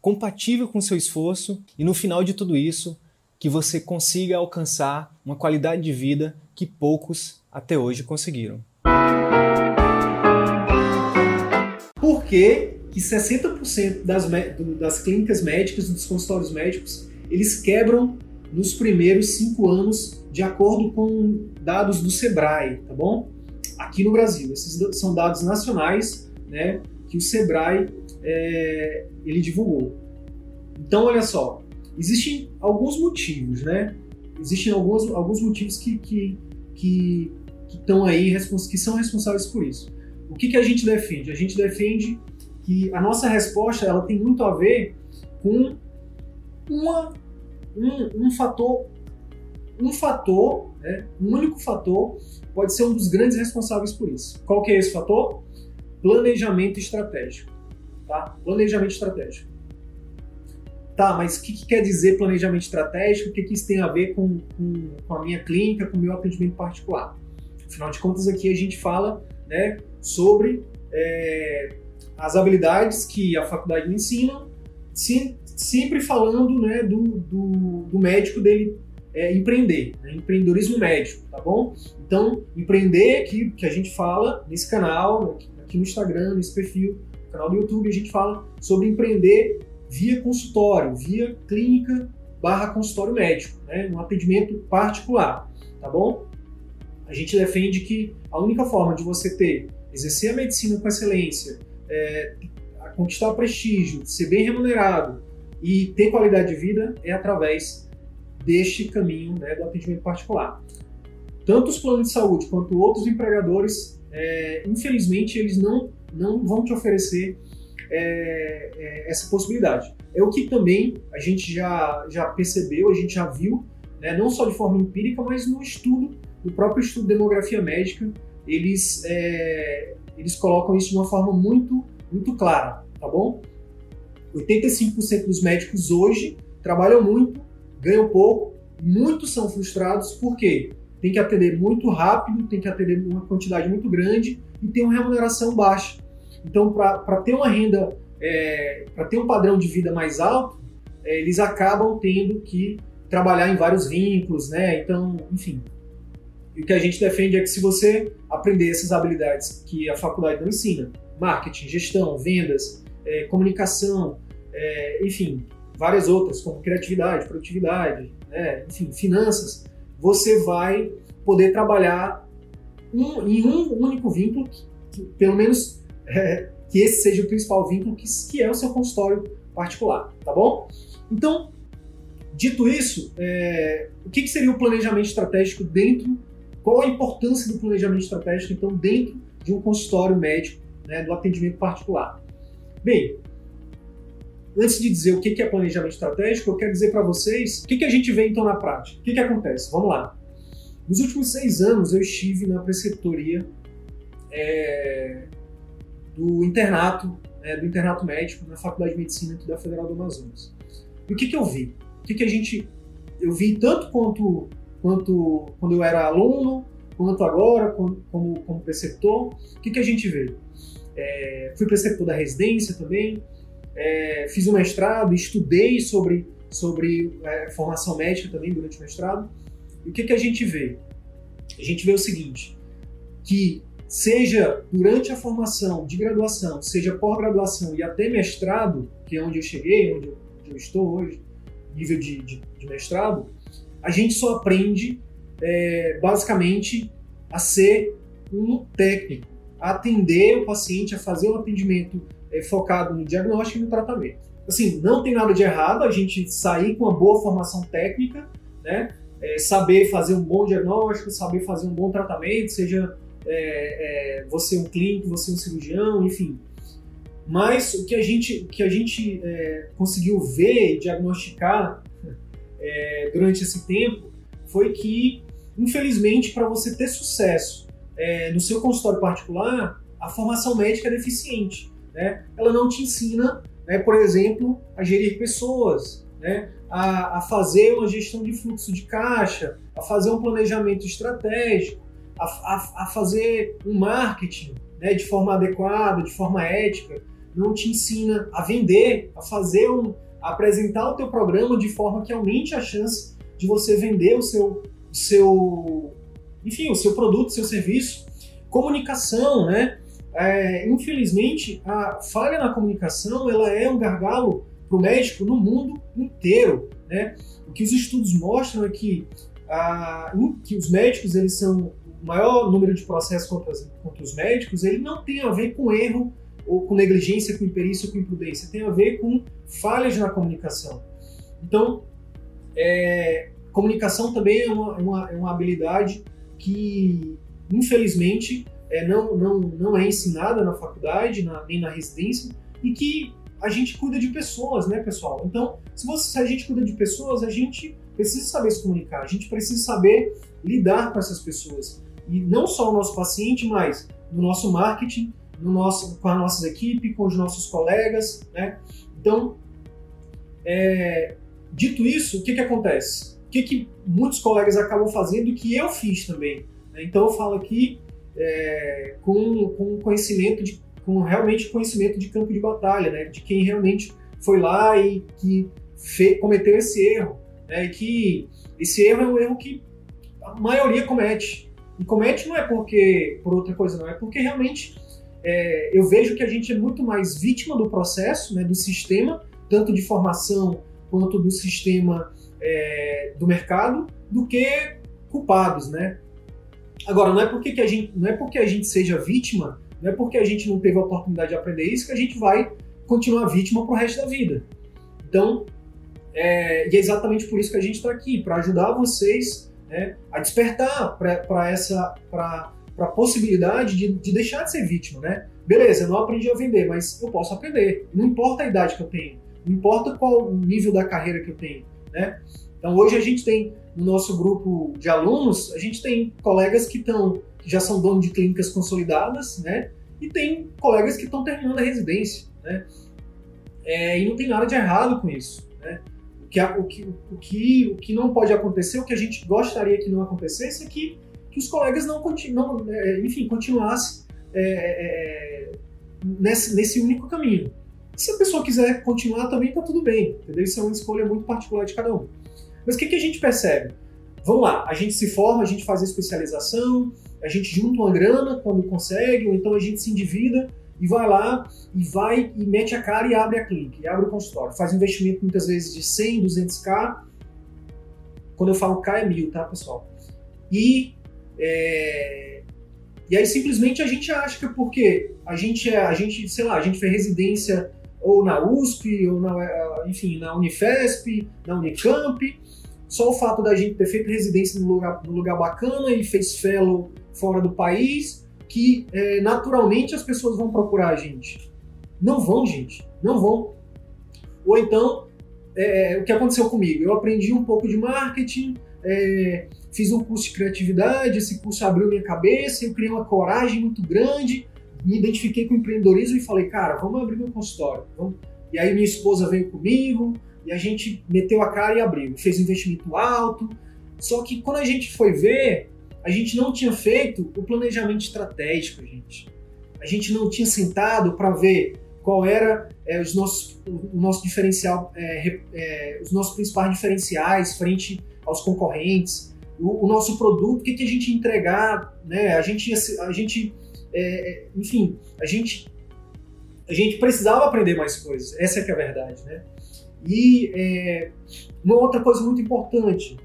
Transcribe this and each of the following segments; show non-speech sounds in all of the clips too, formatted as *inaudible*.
compatível com seu esforço e no final de tudo isso, que você consiga alcançar uma qualidade de vida que poucos até hoje conseguiram. Por que, que 60% das, das clínicas médicas, dos consultórios médicos, eles quebram nos primeiros cinco anos, de acordo com dados do Sebrae, tá bom? Aqui no Brasil. Esses são dados nacionais, né, que o Sebrae é, ele divulgou. Então, olha só, existem alguns motivos, né? Existem alguns, alguns motivos que que que estão aí que são responsáveis por isso. O que, que a gente defende? A gente defende que a nossa resposta ela tem muito a ver com uma, um, um fator um fator, né, um único fator, pode ser um dos grandes responsáveis por isso. Qual que é esse fator? Planejamento estratégico. Tá? Planejamento estratégico. Tá, mas o que, que, quer dizer planejamento estratégico? O que, que isso tem a ver com, com, com, a minha clínica, com o meu atendimento particular? Afinal de contas, aqui a gente fala né, sobre é, as habilidades que a faculdade ensina, sim, sempre falando né, do, do, do médico dele é, empreender, né, empreendedorismo médico, tá bom? Então, empreender aqui, que a gente fala nesse canal, aqui no Instagram, nesse perfil, canal do YouTube, a gente fala sobre empreender via consultório, via clínica barra consultório médico, né, no atendimento particular, tá bom? A gente defende que a única forma de você ter, exercer a medicina com excelência, é, conquistar prestígio, ser bem remunerado e ter qualidade de vida é através deste caminho né, do atendimento particular. Tanto os planos de saúde quanto outros empregadores, é, infelizmente, eles não, não vão te oferecer é, é, essa possibilidade. É o que também a gente já, já percebeu, a gente já viu, né, não só de forma empírica, mas no estudo, no próprio estudo de demografia médica, eles, é, eles colocam isso de uma forma muito, muito clara, tá bom? 85% dos médicos hoje trabalham muito, ganham pouco, muitos são frustrados, por quê? Tem que atender muito rápido, tem que atender uma quantidade muito grande e tem uma remuneração baixa. Então, para ter uma renda, é, para ter um padrão de vida mais alto, é, eles acabam tendo que trabalhar em vários vínculos, né? Então, enfim. E o que a gente defende é que se você aprender essas habilidades que a faculdade não ensina, marketing, gestão, vendas, é, comunicação, é, enfim, várias outras, como criatividade, produtividade, né? enfim, finanças, você vai poder trabalhar um, em um único vínculo, que, que, pelo menos é, que esse seja o principal vínculo, que, que é o seu consultório particular, tá bom? Então, dito isso, é, o que, que seria o planejamento estratégico dentro, qual a importância do planejamento estratégico, então, dentro de um consultório médico, né, do atendimento particular? Bem, antes de dizer o que é planejamento estratégico, eu quero dizer para vocês o que, a gente vê então na prática. O que, que acontece? Vamos lá. Nos últimos seis anos eu estive na preceptoria é, do internato, né, do internato médico na Faculdade de Medicina aqui da Federal do Amazonas. E o que, que eu vi? O que, que a gente. Eu vi tanto quanto, quanto quando eu era aluno, quanto agora, como, como, como preceptor. O que, que a gente vê? É, fui preceptor da residência também, é, fiz um mestrado, estudei sobre, sobre é, formação médica também durante o mestrado. E o que, que a gente vê? A gente vê o seguinte, que seja durante a formação de graduação, seja pós-graduação e até mestrado, que é onde eu cheguei, onde eu, onde eu estou hoje, nível de, de, de, mestrado, a gente só aprende é, basicamente a ser um técnico, a atender o paciente, a fazer o atendimento é, focado no diagnóstico e no tratamento. Assim, não tem nada de errado a gente sair com uma boa formação técnica, né? É, saber fazer um bom diagnóstico, saber fazer um bom tratamento, seja é, é, você um clínico, você um cirurgião, enfim. Mas o que a gente, o que a gente é, conseguiu ver e diagnosticar *laughs* durante esse tempo foi que, infelizmente, para você ter sucesso no seu consultório particular, a formação médica é deficiente. Né? Ela não te ensina, né, por exemplo, a gerir pessoas, né? a, a fazer uma gestão de fluxo de caixa, a fazer um planejamento estratégico, a, a, a fazer um marketing né, de forma adequada, de forma ética, não te ensina a vender, a fazer um, a apresentar o teu programa de forma que aumente a chance de você vender o seu, o seu enfim, o seu produto, o seu serviço. Comunicação, né? É, infelizmente, a falha na comunicação ela é um gargalo para o médico no mundo inteiro. Né? O que os estudos mostram é que, a, que os médicos eles são o maior número de processos contra, contra os médicos, ele não tem a ver com erro ou com negligência, com imperícia ou com imprudência, tem a ver com falhas na comunicação. Então, é, comunicação também é uma, é uma, é uma habilidade que, infelizmente, é, não, não, não é ensinada na faculdade, na, nem na residência, e que a gente cuida de pessoas, né, pessoal? Então, se, você, se a gente cuida de pessoas, a gente precisa saber se comunicar, a gente precisa saber lidar com essas pessoas. E não só o nosso paciente, mas no nosso marketing, no nosso, com as nossas equipes, com os nossos colegas, né? Então, é, dito isso, o que, que acontece? O que, que muitos colegas acabam fazendo e que eu fiz também? Né? Então, eu falo aqui é, com, com conhecimento de com realmente conhecimento de campo de batalha, né? De quem realmente foi lá e que cometeu esse erro, né? E que esse erro é um erro que a maioria comete. E comete não é porque por outra coisa, não é porque realmente é, eu vejo que a gente é muito mais vítima do processo, né? Do sistema, tanto de formação quanto do sistema é, do mercado, do que culpados, né? Agora não é porque que a gente não é porque a gente seja vítima não é porque a gente não teve a oportunidade de aprender isso que a gente vai continuar vítima para o resto da vida. Então, é, e é exatamente por isso que a gente está aqui, para ajudar vocês né, a despertar para essa para a possibilidade de, de, deixar de ser vítima. Né? Beleza, eu não aprendi a vender, mas eu posso aprender. Não importa a idade que eu tenho, não importa qual nível da carreira que eu tenho. Né? Então hoje a gente tem no nosso grupo de alunos, a gente tem colegas que já são donos de clínicas consolidadas, né? E tem colegas que estão terminando a residência, né? É, e não tem nada de errado com isso, né? O que, o, que, o, que, o que não pode acontecer, o que a gente gostaria que não acontecesse, é que, que os colegas não, não é, enfim, continuassem é, é, nesse, nesse único caminho. Se a pessoa quiser continuar também, tá tudo bem, entendeu? Isso é uma escolha muito particular de cada um. Mas o que, que a gente percebe? Vamos lá, a gente se forma, a gente faz a especialização, a gente junta uma grana quando consegue, ou então a gente se endivida e vai lá e vai e mete a cara e abre a clínica, e abre o consultório. Faz investimento muitas vezes de 100, 200k. Quando eu falo K é mil, tá, pessoal? E, é... e aí simplesmente a gente acha que é porque a gente é, a gente, sei lá, a gente fez residência ou na USP, ou na, enfim, na Unifesp, na Unicamp, só o fato da gente ter feito residência num lugar, num lugar bacana e fez fellow fora do país, que é, naturalmente as pessoas vão procurar a gente. Não vão, gente, não vão. Ou então, é, o que aconteceu comigo? Eu aprendi um pouco de marketing, é, fiz um curso de criatividade, esse curso abriu minha cabeça, eu criei uma coragem muito grande, me identifiquei com o empreendedorismo e falei, cara, vamos abrir meu consultório. Vamos. E aí minha esposa veio comigo, e a gente meteu a cara e abriu. Fez um investimento alto. Só que quando a gente foi ver, a gente não tinha feito o planejamento estratégico, gente. A gente não tinha sentado para ver qual era é, os nossos, o nosso diferencial, é, é, os nossos principais diferenciais frente aos concorrentes, o, o nosso produto, o que, que a gente ia entregar, né? A gente, a gente é, é, enfim, a gente, a gente precisava aprender mais coisas. Essa é que é a verdade, né? E é, uma outra coisa muito importante,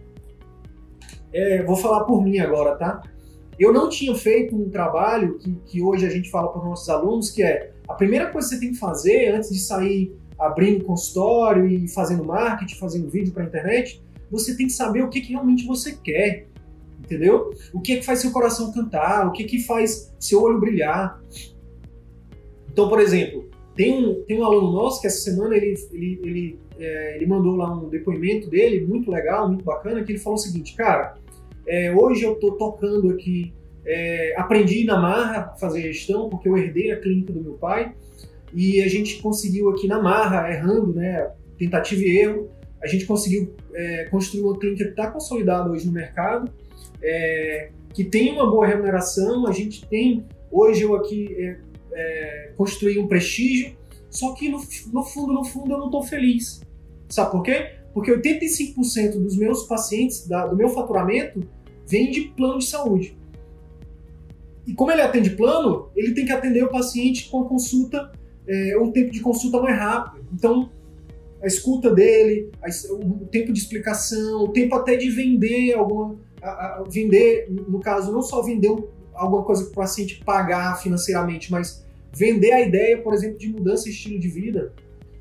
é, vou falar por mim agora, tá? Eu não tinha feito um trabalho que, que hoje a gente fala para os nossos alunos, que é a primeira coisa que você tem que fazer antes de sair abrindo consultório e fazendo marketing, fazendo vídeo para a internet, você tem que saber o que, que realmente você quer, entendeu? O que é que faz seu coração cantar, o que é que faz seu olho brilhar. Então, por exemplo, tem um, tem um aluno nosso que essa semana ele, ele, ele, é, ele mandou lá um depoimento dele, muito legal, muito bacana, que ele falou o seguinte, cara, é, hoje eu estou tocando aqui, é, aprendi na marra a fazer gestão, porque eu herdei a clínica do meu pai, e a gente conseguiu aqui na marra, errando, né, tentativa e erro, a gente conseguiu é, construir uma clínica que está consolidada hoje no mercado, é, que tem uma boa remuneração, a gente tem, hoje eu aqui é, construir um prestígio, só que no, no fundo, no fundo, eu não estou feliz. Sabe por quê? Porque 85% dos meus pacientes, da, do meu faturamento, vem de plano de saúde. E como ele atende plano, ele tem que atender o paciente com consulta, é, um tempo de consulta mais rápido. Então, a escuta dele, a, o tempo de explicação, o tempo até de vender alguma. A, a, vender, no caso, não só vender alguma coisa para o paciente pagar financeiramente, mas vender a ideia, por exemplo, de mudança de estilo de vida.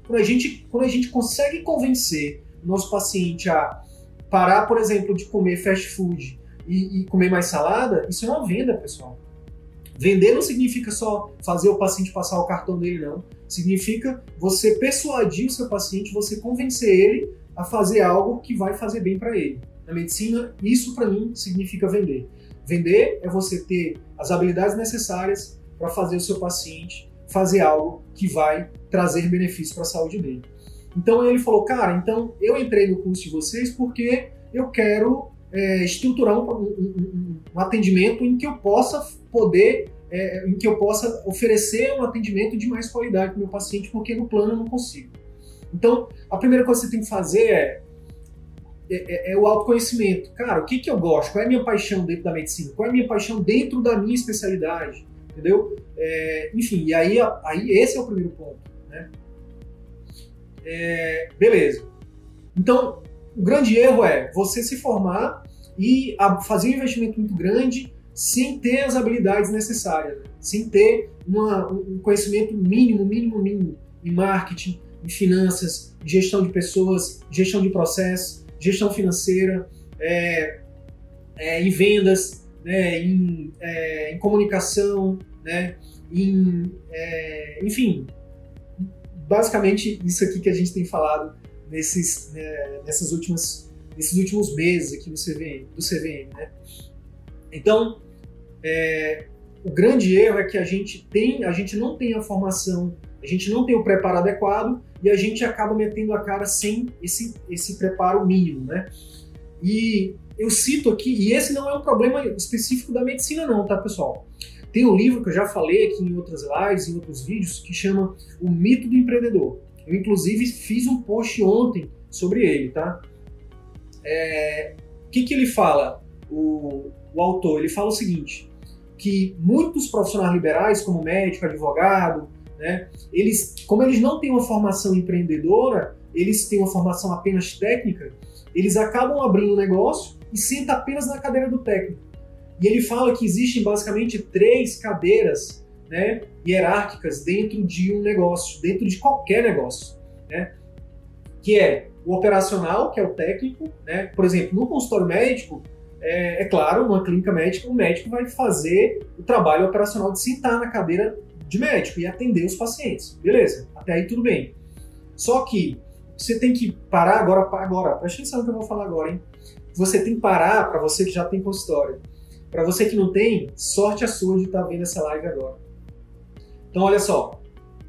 Quando a gente, quando a gente consegue convencer o nosso paciente a parar, por exemplo, de comer fast food e, e comer mais salada, isso é uma venda, pessoal. Vender não significa só fazer o paciente passar o cartão dele, não. Significa você persuadir o seu paciente, você convencer ele a fazer algo que vai fazer bem para ele. Na medicina, isso para mim significa vender. Vender é você ter as habilidades necessárias para fazer o seu paciente fazer algo que vai trazer benefício para a saúde dele. Então ele falou, cara, então eu entrei no curso de vocês porque eu quero é, estruturar um, um, um, atendimento em que eu possa poder, é, em que eu possa oferecer um atendimento de mais qualidade para o meu paciente, porque no plano eu não consigo. Então, a primeira coisa que você tem que fazer é, é, é, é o autoconhecimento. Cara, o que, que eu gosto? Qual é a minha paixão dentro da medicina? Qual é a minha paixão dentro da minha especialidade? entendeu? É, enfim, e aí, aí esse é o primeiro ponto, né? É, beleza. Então, o grande erro é você se formar e fazer um investimento muito grande sem ter as habilidades necessárias, sem ter uma, um conhecimento mínimo, mínimo, mínimo em marketing, em finanças, gestão de pessoas, gestão de processos, gestão financeira, é, é, em vendas, né, em, é, em comunicação, né, em, é, enfim, basicamente isso aqui que a gente tem falado nesses, né, nessas últimas, nesses últimos meses aqui no CVM, do CVM, né? Então, é, o grande erro é que a gente tem, a gente não tem a formação, a gente não tem o preparo adequado e a gente acaba metendo a cara sem esse, esse preparo mínimo, né? E eu cito aqui, e esse não é um problema específico da medicina, não, tá, pessoal? Tem um livro que eu já falei aqui em outras lives, em outros vídeos, que chama O Mito do Empreendedor. Eu, inclusive, fiz um post ontem sobre ele, tá? É, o que, que ele fala, o, o autor? Ele fala o seguinte, que muitos profissionais liberais, como médico, advogado, né, eles, como eles não têm uma formação empreendedora, eles têm uma formação apenas técnica, eles acabam abrindo um negócio e senta apenas na cadeira do técnico. E ele fala que existem basicamente três cadeiras né, hierárquicas dentro de um negócio, dentro de qualquer negócio, né? Que é o operacional, que é o técnico, né? Por exemplo, no consultório médico, é, é claro, numa clínica médica, o médico vai fazer o trabalho operacional de sentar na cadeira de médico e atender os pacientes. Beleza, até aí tudo bem. Só que você tem que parar agora, agora, presta atenção no que eu vou falar agora, hein? você tem que parar, para você que já tem consultório. Para você que não tem, sorte a sua de estar tá vendo essa live agora. Então, olha só,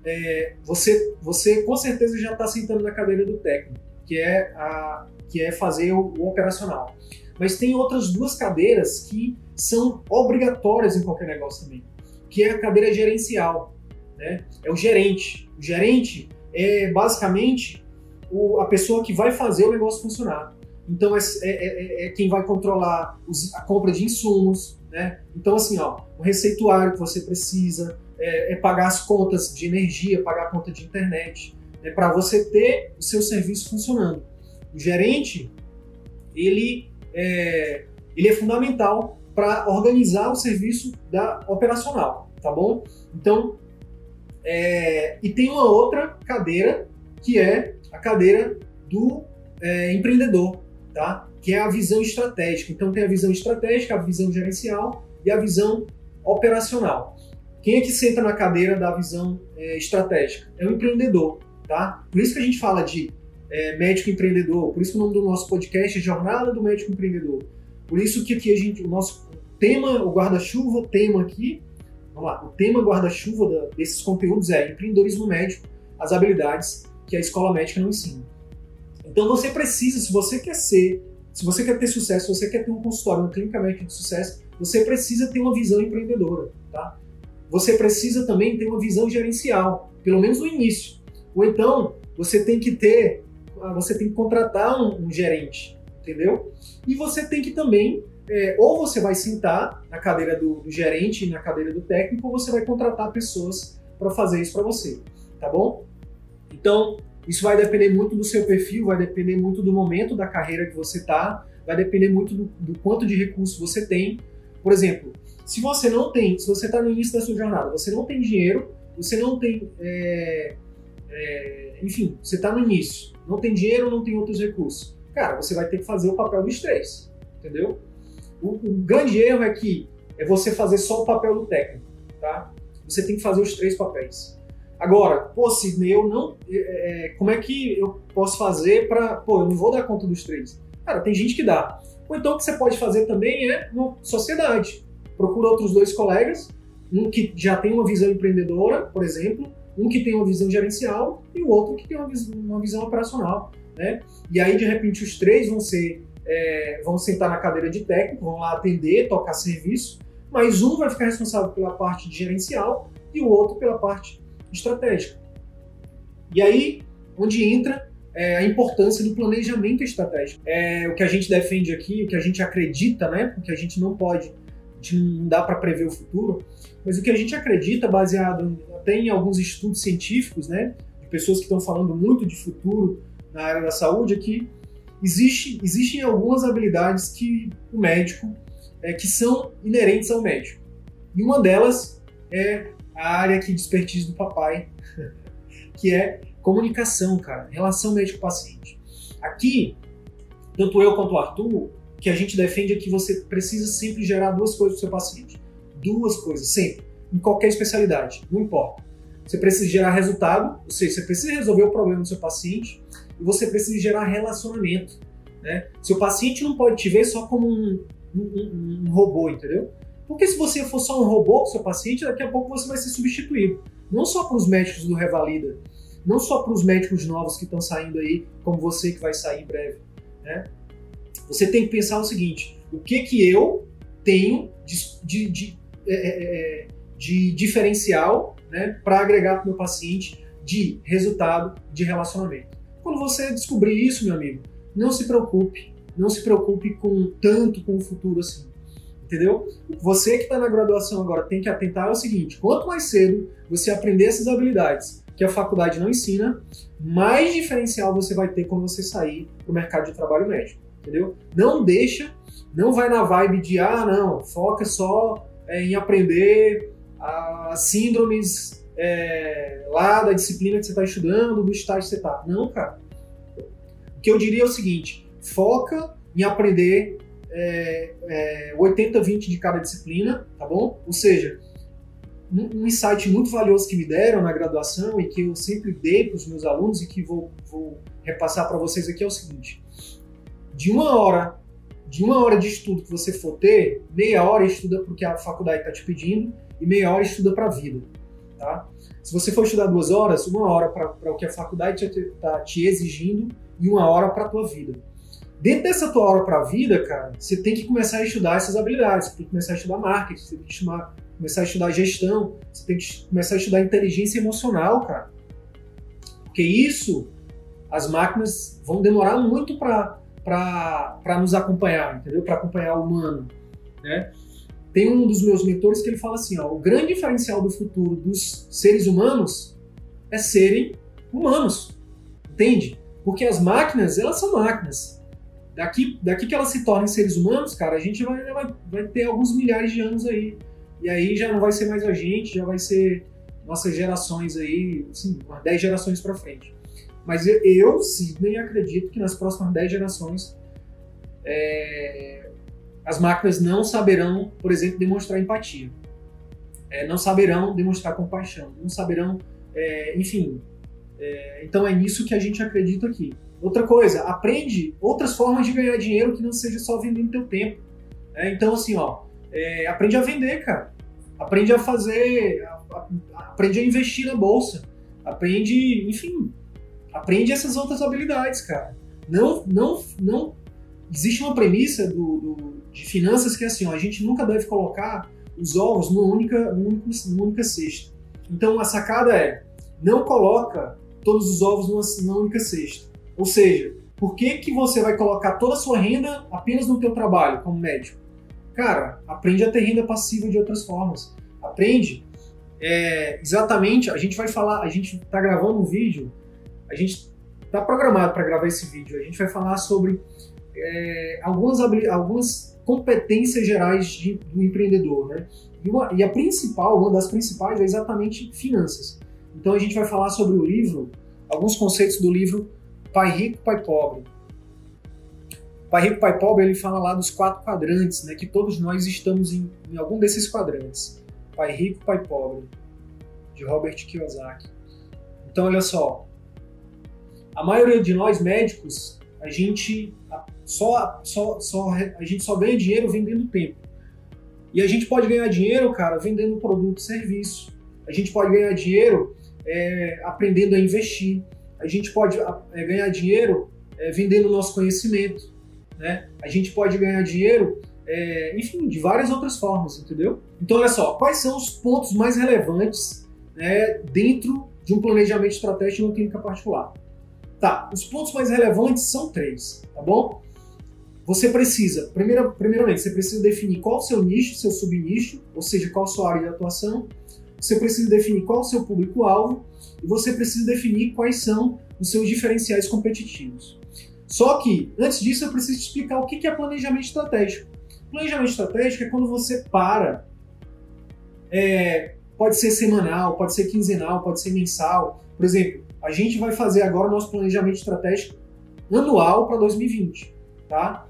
é, você, você com certeza já está sentando na cadeira do técnico, que é, a, que é fazer o, o operacional. Mas tem outras duas cadeiras que são obrigatórias em qualquer negócio também, que é a cadeira gerencial. Né? É o gerente. O gerente é basicamente o, a pessoa que vai fazer o negócio funcionar. Então é, é, é, é quem vai controlar os, a compra de insumos, né? Então assim, ó, o receituário que você precisa, é, é pagar as contas de energia, pagar a conta de internet, né? para você ter o seu serviço funcionando. O gerente, ele é, ele é fundamental para organizar o serviço da operacional, tá bom? Então, é, e tem uma outra cadeira que é a cadeira do é, empreendedor, tá? que é a visão estratégica. Então tem a visão estratégica, a visão gerencial e a visão operacional. O quem é que senta na cadeira da visão é, estratégica? É o empreendedor, tá? Por isso que a gente fala de é, médico empreendedor, por isso que o nome do nosso podcast é Jornada do Médico Empreendedor. Por isso que aqui a gente, o nosso tema, o guarda-chuva, tema aqui, vamos lá, o tema guarda-chuva desses conteúdos é empreendedorismo médico, as habilidades que a escola médica não ensina. Então você precisa, se você quer ser, se você quer ter sucesso, se você quer ter um consultório, uma clínica médica de sucesso, você precisa ter uma visão empreendedora, tá? Você precisa também ter uma visão gerencial, pelo menos no início. Ou então, você tem que ter, ah, você tem que contratar um, um gerente, entendeu? E você tem que também, é, ou você vai sentar na cadeira do, do gerente, na cadeira do técnico, ou você vai contratar pessoas para fazer isso para você, tá bom? Então, isso vai depender muito do seu perfil, vai depender muito do momento da carreira que você está, vai depender muito do, do quanto de recurso você tem. Por exemplo, se você não tem, se você está no início da sua jornada, você não tem dinheiro, você não tem, é, é, enfim, você está no início, não tem dinheiro, não tem outros recursos, cara, você vai ter que fazer o papel dos três, entendeu? O, o grande erro é que é você fazer só o papel do técnico, tá? Você tem que fazer os três papéis. Agora, pô, Sidney, eu não. É, é, como é que eu posso fazer para. Pô, eu não vou dar conta dos três. Cara, tem gente que dá. Ou então o que você pode fazer também é uma sociedade. Procura outros dois colegas, um que já tem uma visão empreendedora, por exemplo, um que tem uma visão gerencial e o outro que tem uma visão, uma visão operacional. Né? E aí, de repente, os três vão ser. É, vão sentar na cadeira de técnico, vão lá atender, tocar serviço, mas um vai ficar responsável pela parte de gerencial e o outro pela parte estratégica. E aí, onde entra é, a importância do planejamento estratégico. É o que a gente defende aqui, o que a gente acredita, né? Porque a gente não pode, a gente não dá para prever o futuro, mas o que a gente acredita, baseado até em alguns estudos científicos, né? De pessoas que estão falando muito de futuro na área da saúde, é que existe, existem algumas habilidades que o médico, é, que são inerentes ao médico. E uma delas é a área que desperdiça do papai, *laughs* que é comunicação, cara, relação médico-paciente. Aqui, tanto eu quanto o Arthur, que a gente defende é que você precisa sempre gerar duas coisas para o seu paciente. Duas coisas, sempre. Em qualquer especialidade, não importa. Você precisa gerar resultado, ou seja, você precisa resolver o problema do seu paciente e você precisa gerar relacionamento. Né? Seu paciente não pode te ver só como um, um, um robô, entendeu? Porque se você for só um robô o seu paciente, daqui a pouco você vai ser substituído. Não só para os médicos do Revalida, não só para os médicos novos que estão saindo aí, como você que vai sair em breve. Né? Você tem que pensar o seguinte: o que que eu tenho de, de, de, é, é, é de diferencial né, para agregar para o meu paciente de resultado de relacionamento? Quando você descobrir isso, meu amigo, não se preocupe, não se preocupe com tanto com o futuro assim entendeu? Você que está na graduação agora tem que atentar ao seguinte: quanto mais cedo você aprender essas habilidades que a faculdade não ensina, mais diferencial você vai ter quando você sair para o mercado de trabalho médico, entendeu? Não deixa, não vai na vibe de ah não, foca só é, em aprender as síndromes é, lá da disciplina que você está estudando, do estágio que você está. Não, cara. O que eu diria é o seguinte: foca em aprender é, é, 80-20 de cada disciplina, tá bom? Ou seja, um, um, insight muito valioso que me deram na graduação e que eu sempre dei para os meus alunos e que vou, vou repassar para vocês aqui é o seguinte: de uma hora, de uma hora de estudo que você for ter, meia hora estuda porque a faculdade está te pedindo e meia hora estuda para a vida, tá? Se você for estudar duas horas, uma hora para o que a faculdade está te exigindo e uma hora para a tua vida. Dentro dessa tua hora para a vida, cara, você tem que começar a estudar essas habilidades. Você tem que começar a estudar marketing, você tem que estudar, começar a estudar gestão, você tem que começar a estudar inteligência emocional, cara. Porque isso, as máquinas vão demorar muito para nos acompanhar, entendeu? Para acompanhar o humano, né? Tem um dos meus mentores que ele fala assim, ó, o grande diferencial do futuro dos seres humanos é serem humanos, entende? Porque as máquinas, elas são máquinas. Daqui, daqui que elas se tornem seres humanos, cara, a gente vai, vai, vai ter alguns milhares de anos aí. E aí já não vai ser mais a gente, já vai ser nossas gerações aí, assim, umas 10 gerações para frente. Mas eu, Sidney, acredito que nas próximas 10 gerações é, as máquinas não saberão, por exemplo, demonstrar empatia. é, não saberão demonstrar compaixão, não saberão, é, enfim. É, então é nisso que a gente acredita aqui. Outra coisa, aprende outras formas de ganhar dinheiro que não seja só vendendo teu tempo. É, então assim, ó, é, aprende a vender, cara. Aprende a fazer, a, a, aprende a investir na bolsa. Aprende, enfim, aprende essas outras habilidades, cara. Não, não, não existe uma premissa do, do, de finanças que é assim, ó, a gente nunca deve colocar os ovos numa única, numa única, numa única cesta. Então a sacada é, não coloca todos os ovos numa, numa única cesta. Ou seja, por que, que você vai colocar toda a sua renda apenas no teu trabalho como médico? Cara, aprende a ter renda passiva de outras formas. Aprende é, exatamente, a gente vai falar, a gente está gravando um vídeo, a gente está programado para gravar esse vídeo, a gente vai falar sobre é, algumas, algumas competências gerais de, do empreendedor, né? E, uma, e a principal, uma das principais é exatamente finanças. Então a gente vai falar sobre o livro, alguns conceitos do livro Pai Rico, Pai Pobre. Pai Rico, Pai Pobre, ele fala lá dos quatro quadrantes, né? Que todos nós estamos em, em algum desses quadrantes. Pai Rico, Pai Pobre, de Robert Kiyosaki. Então, olha só, a maioria de nós médicos, a gente só, só, só, a gente só ganha dinheiro vendendo tempo. E a gente pode ganhar dinheiro, cara, vendendo produto serviço. A gente pode ganhar dinheiro é, aprendendo a investir. A gente pode é, ganhar dinheiro é, vendendo nosso conhecimento. Né? A gente pode ganhar dinheiro, é, enfim, de várias outras formas, entendeu? Então, olha só, quais são os pontos mais relevantes né, dentro de um planejamento estratégico em uma clínica particular? Tá, os pontos mais relevantes são três, tá bom? Você precisa, primeira, primeiramente, você precisa definir qual o seu nicho, seu subnicho, ou seja, qual a sua área de atuação. Você precisa definir qual o seu público-alvo e você precisa definir quais são os seus diferenciais competitivos. Só que, antes disso, eu preciso te explicar o que é planejamento estratégico. Planejamento estratégico é quando você para, é, pode ser semanal, pode ser quinzenal, pode ser mensal. Por exemplo, a gente vai fazer agora o nosso planejamento estratégico anual para 2020, tá?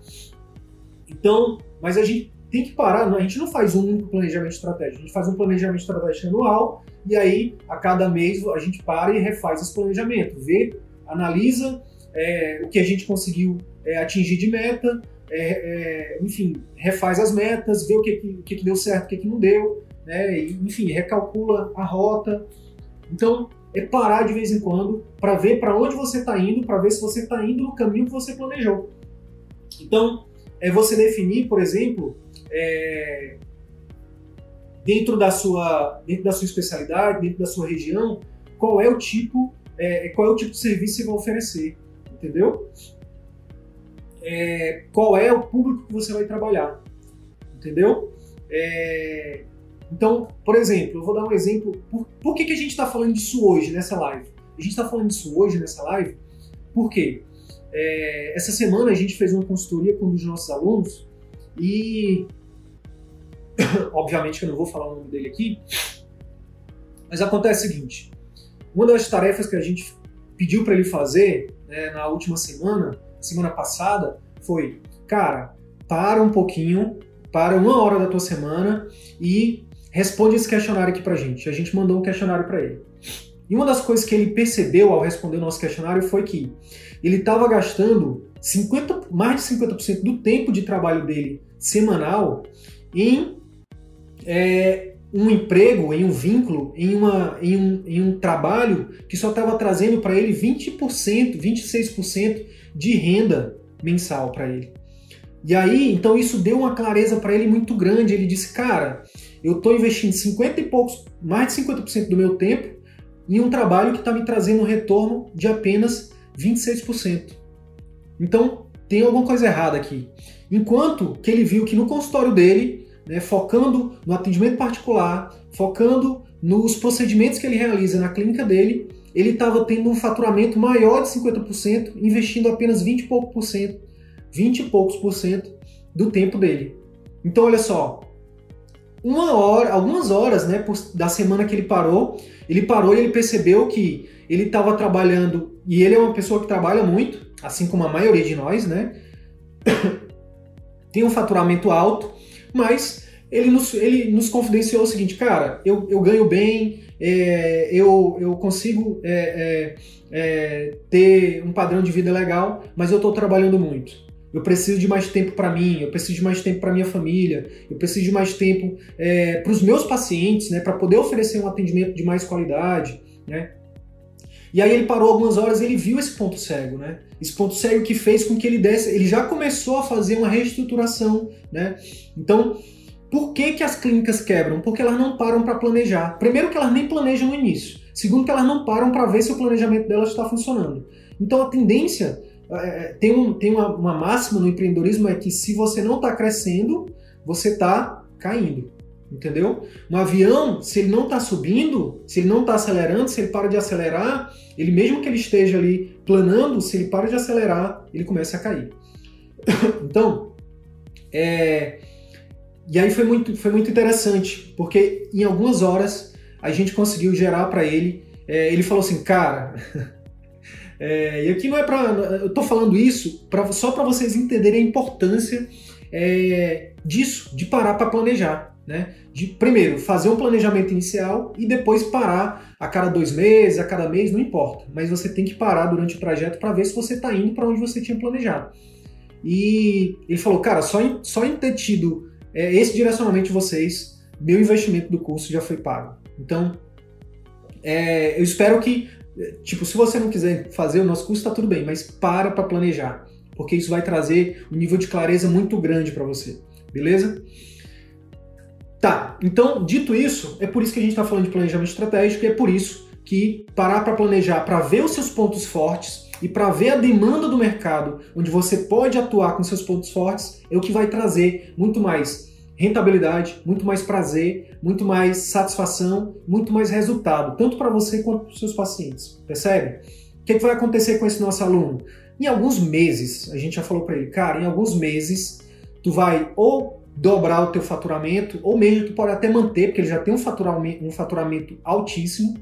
Então, mas a gente tem que parar, a gente não faz um único planejamento estratégico, a gente faz um planejamento estratégico anual e aí a cada mês a gente para e refaz esse planejamento, vê, analisa é, o que a gente conseguiu é, atingir de meta, é, é enfim, refaz as metas, vê o que, que, que deu certo, o que, que não deu, né, e, enfim, recalcula a rota. Então, é parar de vez em quando para ver para onde você está indo, para ver se você está indo no caminho que você planejou. Então, é você definir, por exemplo, é, dentro, da sua, dentro da sua especialidade, dentro da sua região, qual é o tipo, é, qual é o tipo de serviço que você vai oferecer, entendeu? É, qual é o público que você vai trabalhar, entendeu? É, então, por exemplo, eu vou dar um exemplo. Por, por que, que a gente está falando disso hoje nessa live? A gente está falando disso hoje nessa live porque é, essa semana a gente fez uma consultoria com um dos nossos alunos e, *coughs* obviamente, que eu não vou falar o nome dele aqui, mas acontece o seguinte: uma das tarefas que a gente pediu para ele fazer né, na última semana, semana passada, foi, cara, para um pouquinho, para uma hora da tua semana e responde esse questionário aqui pra gente. A gente mandou um questionário para ele. E uma das coisas que ele percebeu ao responder o nosso questionário foi que ele estava gastando 50, mais de 50% do tempo de trabalho dele semanal em é, um emprego, em um vínculo, em, uma, em, um, em um trabalho que só estava trazendo para ele 20%, 26% de renda mensal para ele. E aí, então isso deu uma clareza para ele muito grande. Ele disse, cara, eu estou investindo 50 e poucos, mais de 50% do meu tempo em um trabalho que está me trazendo um retorno de apenas 26%. Então, tem alguma coisa errada aqui. Enquanto que ele viu que no consultório dele, né, focando no atendimento particular, focando nos procedimentos que ele realiza na clínica dele, ele estava tendo um faturamento maior de 50%, investindo apenas 20 e pouco por cento, 20 e poucos por cento do tempo dele. Então, olha só, uma hora, algumas horas, né, da semana que ele parou, ele parou e ele percebeu que ele estava trabalhando, e ele é uma pessoa que trabalha muito, assim como a maioria de nós, né? Tem um faturamento alto, mas ele nos, ele nos confidenciou o seguinte, cara, eu, eu ganho bem, é, eu, eu consigo é, é, é ter um padrão de vida legal, mas eu estou trabalhando muito. Eu preciso de mais tempo para mim, eu preciso de mais tempo para minha família, eu preciso de mais tempo é, para os meus pacientes, né, para poder oferecer um atendimento de mais qualidade, né? E aí ele parou algumas horas e ele viu esse ponto cego, né? Esse ponto cego que fez com que ele desse, ele já começou a fazer uma reestruturação, né? Então, por que, que as clínicas quebram? Porque elas não param para planejar. Primeiro que elas nem planejam no início. Segundo que elas não param para ver se o planejamento delas está funcionando. Então a tendência é, é, tem, um, tem uma, uma máxima no empreendedorismo é que se você não está crescendo, você está caindo. Entendeu? Um avião, se ele não está subindo, se ele não está acelerando, se ele para de acelerar, ele mesmo que ele esteja ali planando, se ele para de acelerar, ele começa a cair. *coughs* então, é, e aí foi muito, foi muito interessante, porque em algumas horas a gente conseguiu gerar para ele. É, ele falou assim, cara, *laughs* é, e aqui não é para, eu tô falando isso pra, só para vocês entenderem a importância é, disso, de parar para planejar, né? De primeiro fazer um planejamento inicial e depois parar a cada dois meses, a cada mês, não importa. Mas você tem que parar durante o trajeto para ver se você está indo para onde você tinha planejado. E ele falou, cara, só em, só em ter tido é, esse direcionamento de vocês, meu investimento do curso já foi pago. Então, é, eu espero que, tipo, se você não quiser fazer o nosso curso, tá tudo bem, mas para para planejar, porque isso vai trazer um nível de clareza muito grande para você, beleza? Tá, então, dito isso, é por isso que a gente está falando de planejamento estratégico, e é por isso que parar para planejar, para ver os seus pontos fortes e para ver a demanda do mercado, onde você pode atuar com seus pontos fortes, é o que vai trazer muito mais rentabilidade, muito mais prazer, muito mais satisfação, muito mais resultado, tanto para você quanto para os seus pacientes. Percebe? O que, é que vai acontecer com esse nosso aluno? Em alguns meses, a gente já falou para ele, cara, em alguns meses, tu vai ou dobrar o teu faturamento, ou mesmo tu pode até manter, porque ele já tem um faturamento, um faturamento altíssimo,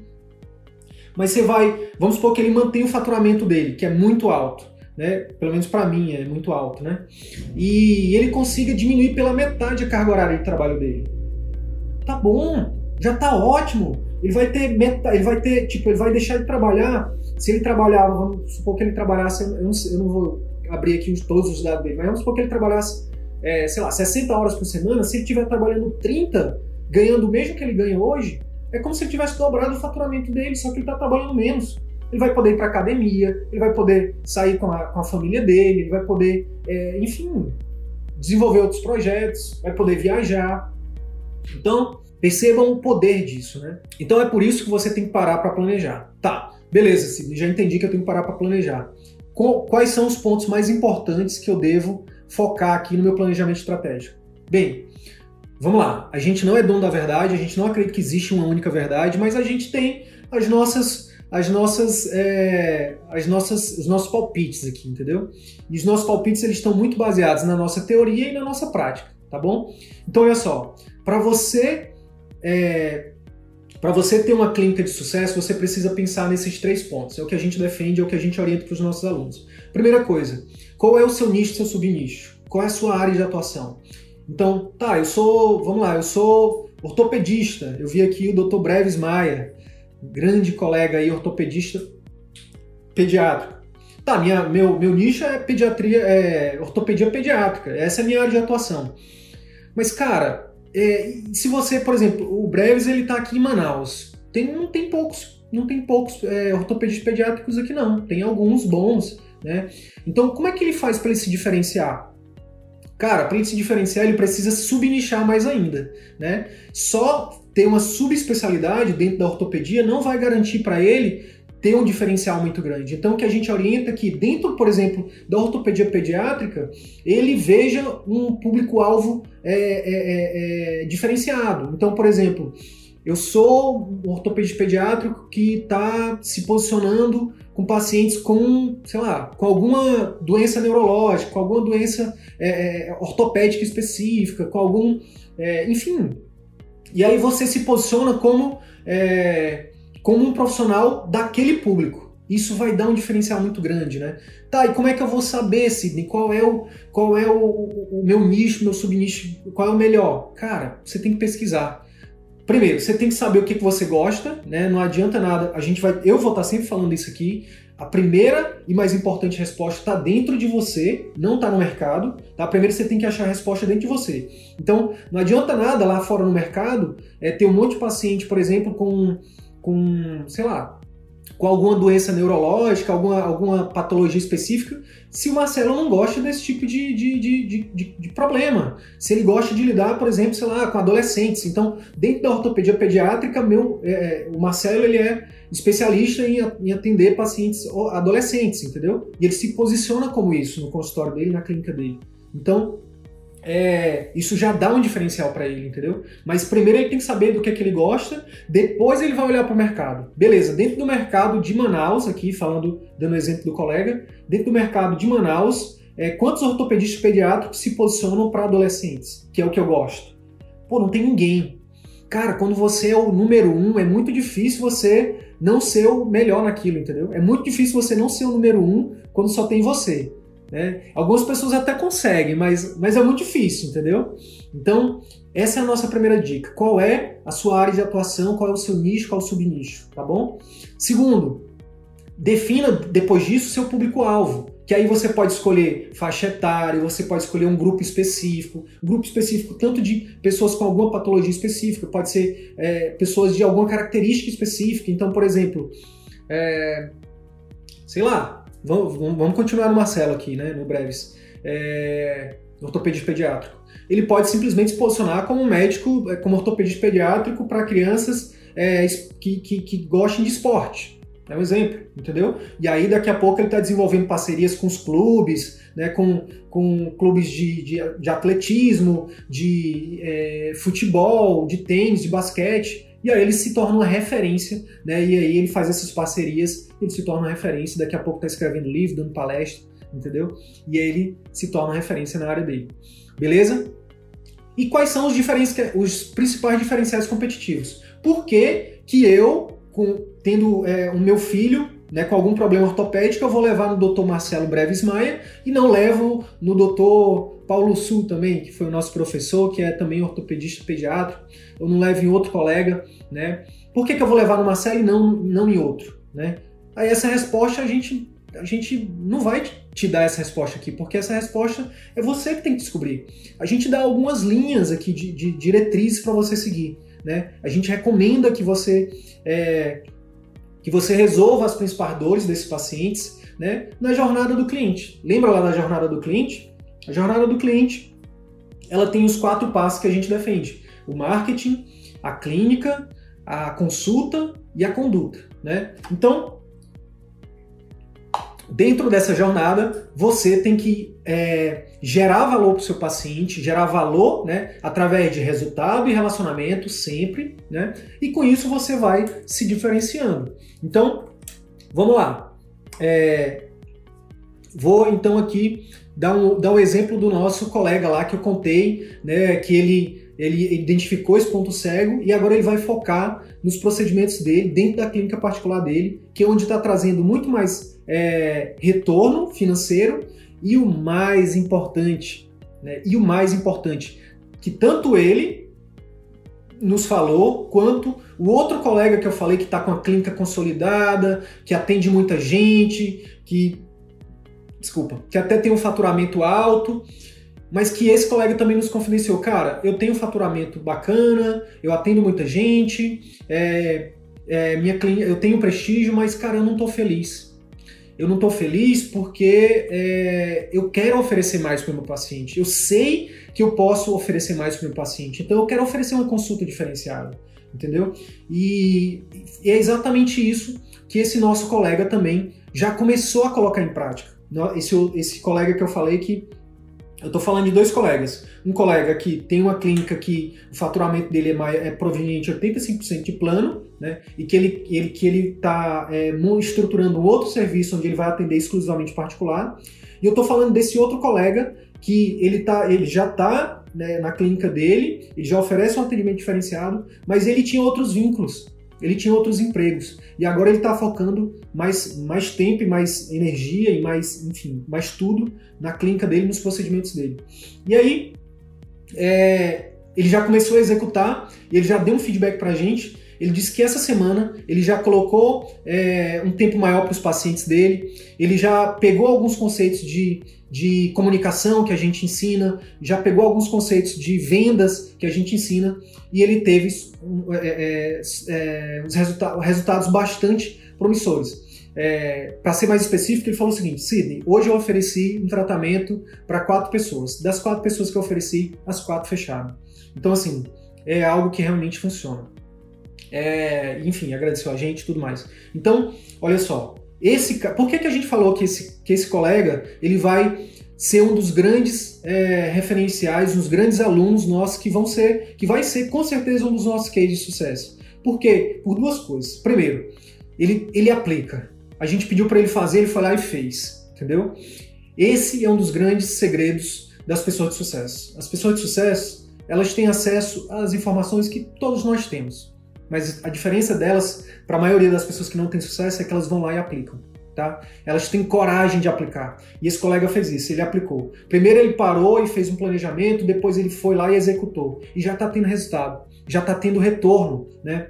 mas você vai, vamos supor que ele mantém o faturamento dele, que é muito alto né? Pelo menos para mim é muito alto, né? E ele consiga diminuir pela metade a carga horária de trabalho dele. Tá bom, já tá ótimo. Ele vai ter meta, ele vai ter, tipo, ele vai deixar de trabalhar. Se ele trabalhava, vamos supor que ele trabalhasse, eu não, eu não vou abrir aqui todos os dados dele, mas vamos supor que ele trabalhasse, é, sei lá, 60 horas por semana. Se ele estiver trabalhando 30, ganhando o mesmo que ele ganha hoje, é como se ele tivesse dobrado o faturamento dele, só que ele está trabalhando menos ele vai poder ir para academia, ele vai poder sair com a, com a família dele, ele vai poder, é, enfim, desenvolver outros projetos, vai poder viajar. Então, percebam o poder disso, né? Então é por isso que você tem que parar para planejar. Tá, beleza, já entendi que eu tenho que parar para planejar. Quais são os pontos mais importantes que eu devo focar aqui no meu planejamento estratégico? Bem, vamos lá. A gente não é dono da verdade, a gente não acredita que existe uma única verdade, mas a gente tem as nossas as nossas, é, as nossas, os nossos palpites aqui, entendeu? E os nossos palpites eles estão muito baseados na nossa teoria e na nossa prática, tá bom? Então olha só, para você é, para você ter uma clínica de sucesso, você precisa pensar nesses três pontos. É o que a gente defende, é o que a gente orienta para os nossos alunos. Primeira coisa, qual é o seu nicho, seu subnicho? Qual é a sua área de atuação? Então, tá, eu sou, vamos lá, eu sou ortopedista. Eu vi aqui o Dr. Breves Maia grande colega aí, ortopedista pediátrico. Tá, minha, meu, meu nicho é pediatria, é ortopedia pediátrica. Essa é a minha área de atuação. Mas, cara, é, se você, por exemplo, Breves ele tá aqui em Manaus. Tem, não tem poucos, não tem poucos é, ortopedistas pediátricos aqui não. Tem alguns bons, né? Então, como é que ele faz para ele se diferenciar? Cara, para ele se diferenciar, ele precisa subnichar mais ainda, né? Só ter uma subespecialidade dentro da ortopedia não vai garantir para ele ter um diferencial muito grande. Então, que a gente orienta é que dentro, por exemplo, da ortopedia pediátrica, ele veja um público-alvo é, é, é, é diferenciado. Então, por exemplo, eu sou um ortopedista pediátrico que está se posicionando com pacientes com, sei lá, com alguma doença neurológica, com alguma doença é, ortopédica específica, com algum, enfim, e aí você se posiciona como, é, como um profissional daquele público. Isso vai dar um diferencial muito grande, né? Tá, e como é que eu vou saber, Sidney, qual é o, qual é o, o, meu nicho, meu subnicho, qual é o melhor? Cara, você tem que pesquisar. Primeiro, você tem que saber o que, que você gosta, né? Não adianta nada. A gente vai, eu vou estar sempre falando isso aqui. A primeira e mais importante resposta está dentro de você, não está no mercado. Tá? Primeiro você tem que achar a resposta dentro de você. Então, não adianta nada lá fora no mercado é, ter um monte de paciente, por exemplo, com, com sei lá, com alguma doença neurológica, alguma, alguma patologia específica, se o Marcelo não gosta desse tipo de, de, de, de, de problema. Se ele gosta de lidar, por exemplo, sei lá, com adolescentes. Então, dentro da ortopedia pediátrica, meu, é, é o Marcelo ele é especialista em, em atender pacientes adolescentes, entendeu? E ele se posiciona como isso no consultório dele, na clínica dele. Então, é, isso já dá um diferencial para ele, entendeu? Mas primeiro ele tem que saber do que, é que ele gosta, depois ele vai olhar para o mercado. Beleza, dentro do mercado de Manaus, aqui falando, dando exemplo do colega, dentro do mercado de Manaus, é, quantos ortopedistas pediátricos se posicionam para adolescentes? Que é o que eu gosto. Pô, não tem ninguém. Cara, quando você é o número um, é muito difícil você não ser o melhor naquilo, entendeu? É muito difícil você não ser o número um quando só tem você. Né? Algumas pessoas até conseguem, mas, mas é muito difícil, entendeu? Então, essa é a nossa primeira dica. Qual é a sua área de atuação, qual é o seu nicho, qual é o subnicho, tá bom? Segundo, defina depois disso seu público-alvo. Que aí você pode escolher faixa etária, você pode escolher um grupo específico, um grupo específico tanto de pessoas com alguma patologia específica, pode ser é, pessoas de alguma característica específica. Então, por exemplo, é, sei lá, Vamos, vamos continuar no Marcelo aqui, né, no Breves. É, ortopedista pediátrico. Ele pode simplesmente se posicionar como médico, é, como ortopedista pediátrico para crianças é, que, que, que gostem de esporte. É um exemplo, entendeu? E aí daqui a pouco ele está desenvolvendo parcerias com os clubes, né, com, com clubes de, de, de atletismo, de é, futebol, de tênis, de basquete. E aí ele se torna uma referência, né? E aí ele faz essas parcerias, ele se torna referência, daqui a pouco está escrevendo livro, dando palestra, entendeu? E ele se torna referência na área dele. Beleza? E quais são os, os principais diferenciais competitivos? Por que, que eu, com, tendo é, o meu filho né, com algum problema ortopédico, eu vou levar no Dr. Marcelo Breves Maia e não levo no Dr. Paulo Sul também, que foi o nosso professor, que é também ortopedista pediátrico, eu não levo em outro colega, né? Por que, que eu vou levar no Marcelo e não, não em outro, né? Aí essa resposta a gente, a gente não vai te dar essa resposta aqui, porque essa resposta é você que tem que descobrir. A gente dá algumas linhas aqui de, de diretrizes para você seguir, né? A gente recomenda que você é, que você resolva as principais dores desses pacientes né, na jornada do cliente. Lembra lá da jornada do cliente? A jornada do cliente ela tem os quatro passos que a gente defende: o marketing, a clínica, a consulta e a conduta. Né? Então, dentro dessa jornada, você tem que é, gerar valor para o seu paciente, gerar valor né, através de resultado e relacionamento sempre, né? E com isso você vai se diferenciando. Então, vamos lá. É, vou então aqui dar um, dar um exemplo do nosso colega lá que eu contei, né, que ele ele identificou esse ponto cego e agora ele vai focar nos procedimentos dele dentro da clínica particular dele, que é onde está trazendo muito mais é, retorno financeiro e o mais importante, né, e o mais importante, que tanto ele nos falou, quanto o outro colega que eu falei que está com a clínica consolidada, que atende muita gente, que desculpa, que até tem um faturamento alto, mas que esse colega também nos confidenciou, cara, eu tenho um faturamento bacana, eu atendo muita gente, é, é, minha clínica, eu tenho prestígio, mas cara, eu não estou feliz. Eu não estou feliz porque é, eu quero oferecer mais para o meu paciente. Eu sei que eu posso oferecer mais para o meu paciente, então eu quero oferecer uma consulta diferenciada, entendeu? E, e é exatamente isso que esse nosso colega também já começou a colocar em prática. Esse, esse colega que eu falei que eu estou falando de dois colegas. Um colega que tem uma clínica que o faturamento dele é, mais, é proveniente de 85% de plano, né? E que ele ele que ele está é, estruturando outro serviço onde ele vai atender exclusivamente particular. E eu estou falando desse outro colega que ele tá ele já está né, na clínica dele, ele já oferece um atendimento diferenciado, mas ele tinha outros vínculos. Ele tinha outros empregos. E agora ele está focando mais, mais tempo e mais energia e mais, enfim, mais tudo na clínica dele, nos procedimentos dele. E aí, é, ele já começou a executar e ele já deu um feedback para a gente. Ele disse que essa semana ele já colocou é, um tempo maior para os pacientes dele, ele já pegou alguns conceitos de, de comunicação que a gente ensina, já pegou alguns conceitos de vendas que a gente ensina e ele teve é, é, é resulta resultados bastante promissores. É, para ser mais específico, ele falou o seguinte: Sidney, hoje eu ofereci um tratamento para quatro pessoas. Das quatro pessoas que eu ofereci, as quatro fecharam. Então, assim, é algo que realmente funciona. É, enfim, agradeceu a gente e tudo mais. Então, olha só, esse, por que, que a gente falou que esse, que esse colega ele vai ser um dos grandes é, referenciais, dos grandes alunos nossos que vão ser, que vai ser com certeza um dos nossos cases de sucesso. Por quê? Por duas coisas. Primeiro, ele, ele aplica. A gente pediu para ele fazer, ele foi lá e fez, entendeu? Esse é um dos grandes segredos das pessoas de sucesso. As pessoas de sucesso, elas têm acesso às informações que todos nós temos. Mas a diferença delas, para a maioria das pessoas que não têm sucesso, é que elas vão lá e aplicam. Tá? Elas têm coragem de aplicar. E esse colega fez isso, ele aplicou. Primeiro ele parou e fez um planejamento, depois ele foi lá e executou. E já está tendo resultado, já está tendo retorno. Né?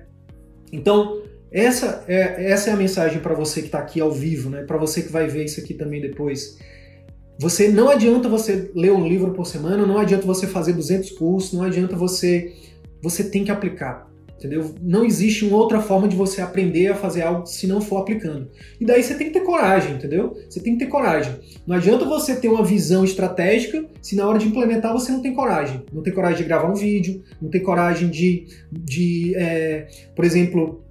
Então, essa é, essa é a mensagem para você que está aqui ao vivo, né? para você que vai ver isso aqui também depois. Você não adianta você ler um livro por semana, não adianta você fazer 200 cursos, não adianta você você tem que aplicar, entendeu? Não existe uma outra forma de você aprender a fazer algo se não for aplicando. E daí você tem que ter coragem, entendeu? Você tem que ter coragem. Não adianta você ter uma visão estratégica se na hora de implementar você não tem coragem. Não tem coragem de gravar um vídeo, não tem coragem de, de é, por exemplo,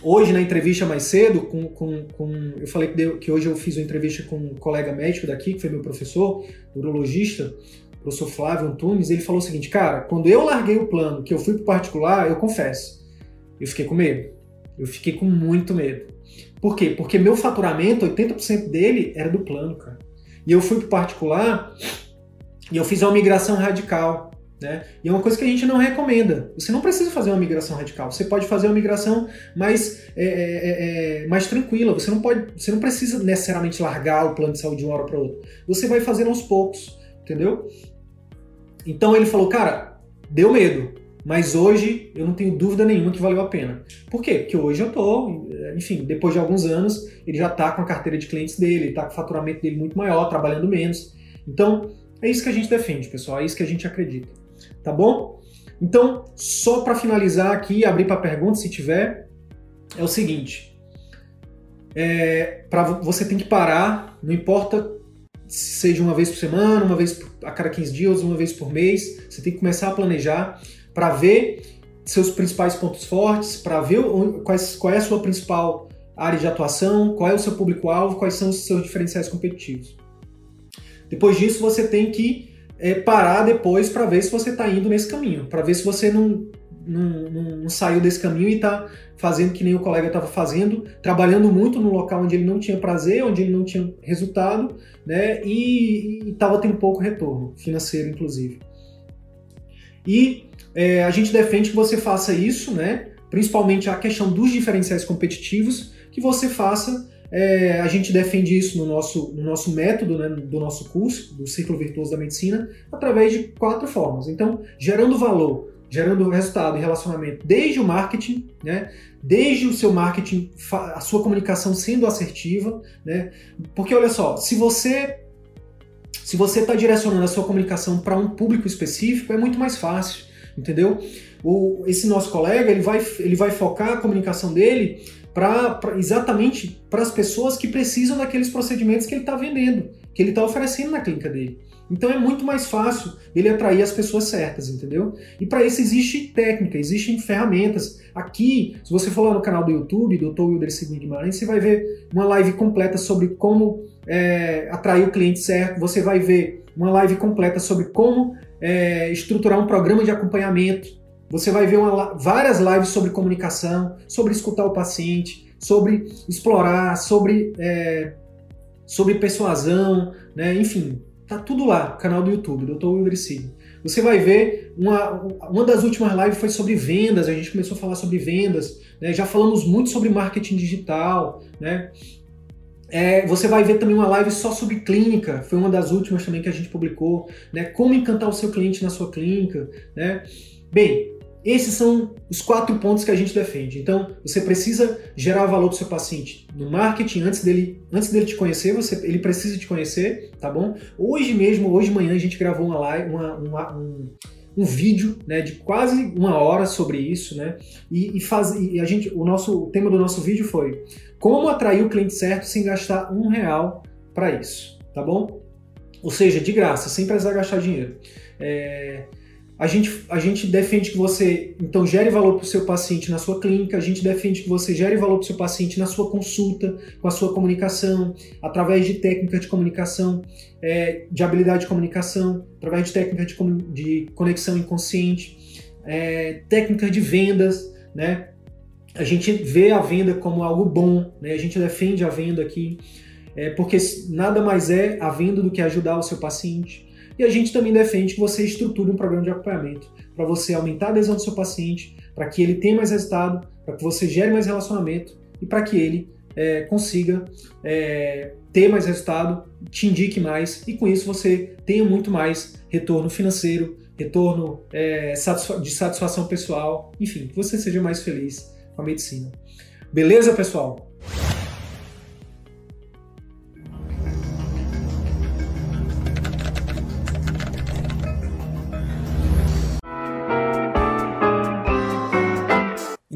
Hoje, na entrevista mais cedo, com, com, com eu falei que, deu, que, hoje eu fiz uma entrevista com um colega médico daqui, que foi meu professor, urologista, professor Flávio Antunes, ele falou o seguinte, cara, quando eu larguei o plano, que eu fui para particular, eu confesso, eu fiquei com medo. Eu fiquei com muito medo. Por quê? Porque meu faturamento, 80% dele era do plano, cara. E eu fui para particular e eu fiz uma migração radical. Né? E é uma coisa que a gente não recomenda. Você não precisa fazer uma migração radical. Você pode fazer uma migração mais, é, é, é, é, mais tranquila. Você não pode, você não precisa necessariamente largar o plano de saúde de uma hora para outra. Você vai fazer aos poucos, entendeu? Então ele falou, cara, deu medo, mas hoje eu não tenho dúvida nenhuma que valeu a pena. Por quê? Porque hoje eu tô, enfim, depois de alguns anos, ele já está com a carteira de clientes dele, está com o faturamento dele muito maior, trabalhando menos. Então, é isso que a gente defende, pessoal, é isso que a gente acredita tá bom? Então, só para finalizar aqui, abrir para perguntas se tiver, é o seguinte: é, para você tem que parar, não importa seja uma vez por semana, uma vez a cada 15 dias, uma vez por mês, você tem que começar a planejar para ver seus principais pontos fortes, para ver quais, qual é a sua principal área de atuação, qual é o seu público-alvo, quais são os seus diferenciais competitivos. Depois disso, você tem que é, parar depois para ver se você está indo nesse caminho, para ver se você não, não, não, saiu desse caminho e está fazendo que nem o colega estava fazendo, trabalhando muito no local onde ele não tinha prazer, onde ele não tinha resultado, né? E estava tendo pouco retorno financeiro, inclusive. E é, a gente defende que você faça isso, né? Principalmente a questão dos diferenciais competitivos, que você faça é, a gente defende isso no nosso, no nosso método, né, do nosso curso, do Círculo Virtuoso da Medicina, através de quatro formas. Então, gerando valor, gerando resultado e relacionamento desde o marketing, né, desde o seu marketing, a sua comunicação sendo assertiva, né, porque olha só, se você se você está direcionando a sua comunicação para um público específico, é muito mais fácil, entendeu? O, esse nosso colega ele vai, ele vai focar a comunicação dele pra exatamente para as pessoas que precisam daqueles procedimentos que ele está vendendo, que ele está oferecendo na clínica dele. Então é muito mais fácil ele atrair as pessoas certas, entendeu? E para isso existe técnica, existem ferramentas. Aqui, se você for lá no canal do YouTube, Dr. Wilder Sidney Guimarães, você vai ver uma live completa sobre como é, atrair o cliente certo, você vai ver uma live completa sobre como é, estruturar um programa de acompanhamento, você vai ver uma, várias lives sobre comunicação, sobre escutar o paciente, sobre explorar, sobre, é, sobre persuasão, né? enfim, Tá tudo lá, canal do YouTube, Dr. Wilder Sidney. Você vai ver, uma, uma das últimas lives foi sobre vendas, a gente começou a falar sobre vendas, né? já falamos muito sobre marketing digital, né? É, você vai ver também uma live só sobre clínica, foi uma das últimas também que a gente publicou, né? Como encantar o seu cliente na sua clínica, né? Bem, esses são os quatro pontos que a gente defende. Então, você precisa gerar valor para o seu paciente no marketing antes dele, antes dele te conhecer, você, ele precisa te conhecer, tá bom? Hoje mesmo, hoje de manhã, a gente gravou uma live, uma, uma, um, um vídeo né, de quase uma hora sobre isso, né? E, e, faz, e a gente, o nosso o tema do nosso vídeo foi como atrair o cliente certo sem gastar um real para isso, tá bom? Ou seja, de graça, sem precisar gastar dinheiro. É, a gente, a gente defende que você, então, gere valor para o seu paciente na sua clínica, a gente defende que você gere valor para o seu paciente na sua consulta, com a sua comunicação, através de técnicas de comunicação, é, de habilidade de comunicação, através de técnicas de, de conexão inconsciente, é, técnicas de vendas, né? A gente vê a venda como algo bom, né? A gente defende a venda aqui, é, porque nada mais é a venda do que ajudar o seu paciente. E a gente também defende que você estruture um programa de acompanhamento para você aumentar a adesão do seu paciente, para que ele tenha mais resultado, para que você gere mais relacionamento e para que ele é, consiga é, ter mais resultado, te indique mais e com isso você tenha muito mais retorno financeiro, retorno é, de satisfação pessoal, enfim, que você seja mais feliz com a medicina. Beleza, pessoal?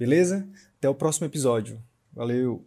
Beleza? Até o próximo episódio. Valeu!